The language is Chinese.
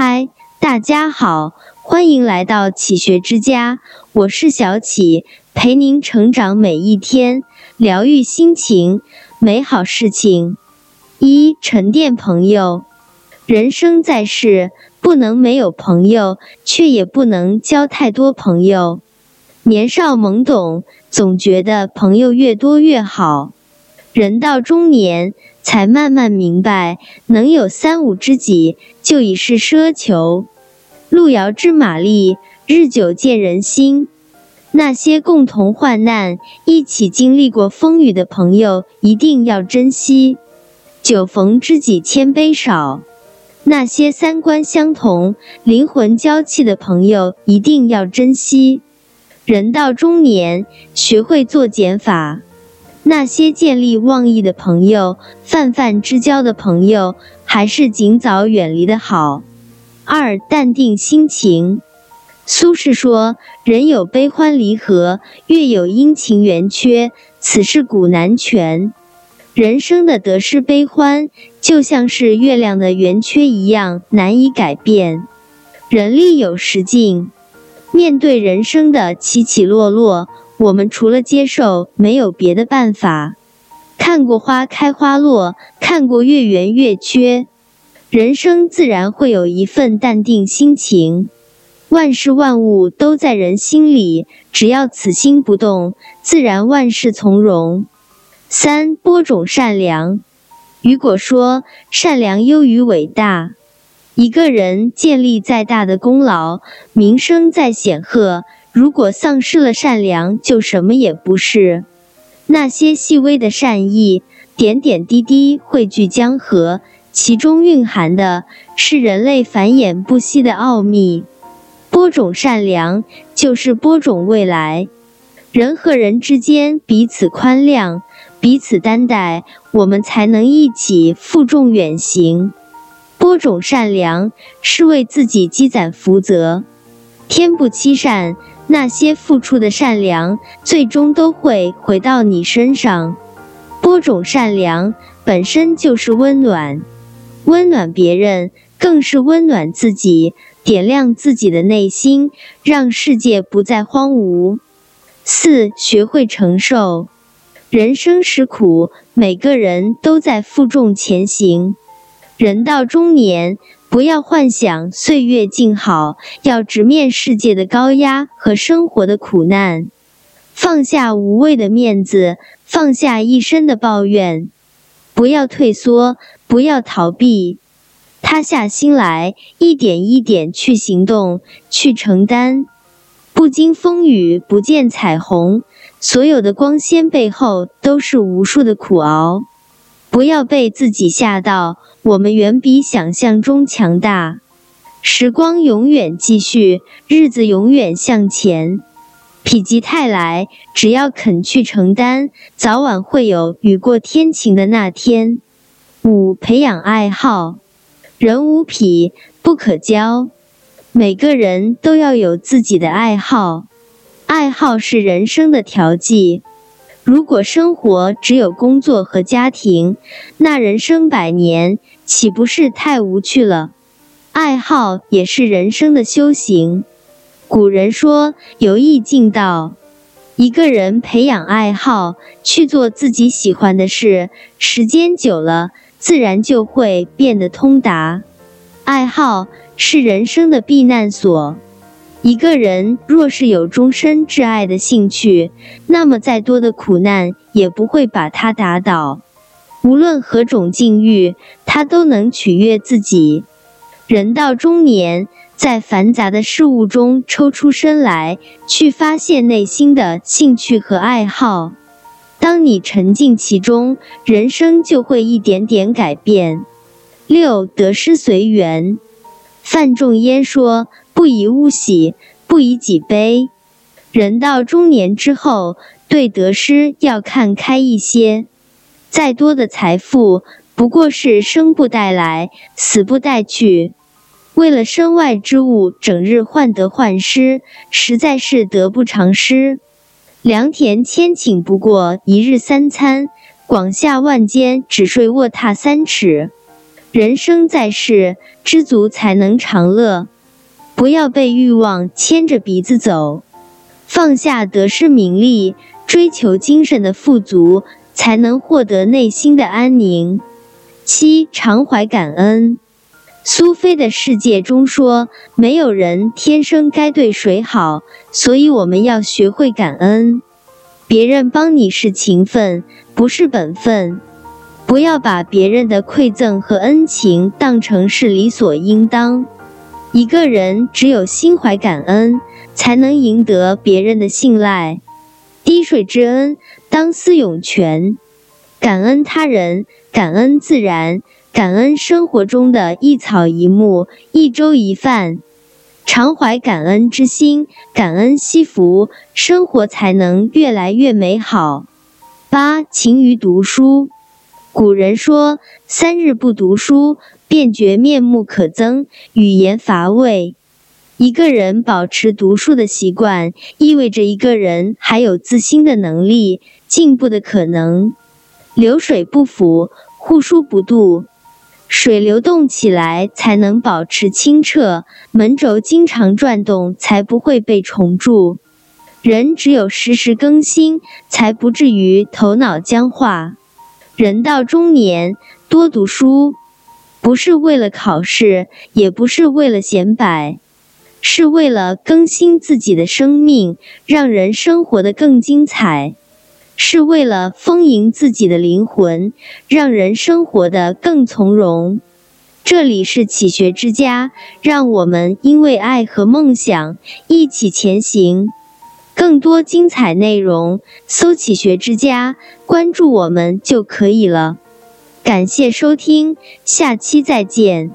嗨，大家好，欢迎来到启学之家，我是小启，陪您成长每一天，疗愈心情，美好事情。一沉淀朋友，人生在世，不能没有朋友，却也不能交太多朋友。年少懵懂，总觉得朋友越多越好。人到中年，才慢慢明白，能有三五知己就已是奢求。路遥知马力，日久见人心。那些共同患难、一起经历过风雨的朋友，一定要珍惜。酒逢知己千杯少。那些三观相同、灵魂交契的朋友，一定要珍惜。人到中年，学会做减法。那些见利忘义的朋友，泛泛之交的朋友，还是尽早远离的好。二，淡定心情。苏轼说：“人有悲欢离合，月有阴晴圆缺，此事古难全。”人生的得失悲欢，就像是月亮的圆缺一样，难以改变。人力有时尽，面对人生的起起落落。我们除了接受，没有别的办法。看过花开花落，看过月圆月缺，人生自然会有一份淡定心情。万事万物都在人心里，只要此心不动，自然万事从容。三播种善良。雨果说：“善良优于伟大。一个人建立再大的功劳，名声再显赫。”如果丧失了善良，就什么也不是。那些细微的善意，点点滴滴汇聚江河，其中蕴含的是人类繁衍不息的奥秘。播种善良，就是播种未来。人和人之间彼此宽谅，彼此担待，我们才能一起负重远行。播种善良，是为自己积攒福泽。天不欺善。那些付出的善良，最终都会回到你身上。播种善良本身就是温暖，温暖别人更是温暖自己，点亮自己的内心，让世界不再荒芜。四，学会承受，人生实苦，每个人都在负重前行。人到中年。不要幻想岁月静好，要直面世界的高压和生活的苦难，放下无谓的面子，放下一身的抱怨，不要退缩，不要逃避，塌下心来，一点一点去行动，去承担。不经风雨不见彩虹，所有的光鲜背后都是无数的苦熬。不要被自己吓到，我们远比想象中强大。时光永远继续，日子永远向前。否极泰来，只要肯去承担，早晚会有雨过天晴的那天。五、培养爱好，人无癖不可交，每个人都要有自己的爱好，爱好是人生的调剂。如果生活只有工作和家庭，那人生百年岂不是太无趣了？爱好也是人生的修行。古人说“由易进道”，一个人培养爱好，去做自己喜欢的事，时间久了，自然就会变得通达。爱好是人生的避难所。一个人若是有终身挚爱的兴趣，那么再多的苦难也不会把他打倒。无论何种境遇，他都能取悦自己。人到中年，在繁杂的事物中抽出身来，去发现内心的兴趣和爱好。当你沉浸其中，人生就会一点点改变。六得失随缘。范仲淹说。不以物喜，不以己悲。人到中年之后，对得失要看开一些。再多的财富，不过是生不带来，死不带去。为了身外之物，整日患得患失，实在是得不偿失。良田千顷，不过一日三餐；广厦万间，只睡卧榻三尺。人生在世，知足才能长乐。不要被欲望牵着鼻子走，放下得失名利，追求精神的富足，才能获得内心的安宁。七，常怀感恩。苏菲的世界中说，没有人天生该对谁好，所以我们要学会感恩。别人帮你是情分，不是本分。不要把别人的馈赠和恩情当成是理所应当。一个人只有心怀感恩，才能赢得别人的信赖。滴水之恩，当思涌泉。感恩他人，感恩自然。感恩生活中的一草一木、一粥一饭，常怀感恩之心，感恩惜福，生活才能越来越美好。八勤于读书。古人说：“三日不读书，便觉面目可憎，语言乏味。”一个人保持读书的习惯，意味着一个人还有自新的能力、进步的可能。流水不腐，户枢不蠹。水流动起来才能保持清澈，门轴经常转动才不会被虫蛀。人只有时时更新，才不至于头脑僵化。人到中年，多读书，不是为了考试，也不是为了显摆，是为了更新自己的生命，让人生活得更精彩。是为了丰盈自己的灵魂，让人生活得更从容。这里是启学之家，让我们因为爱和梦想一起前行。更多精彩内容，搜“启学之家”，关注我们就可以了。感谢收听，下期再见。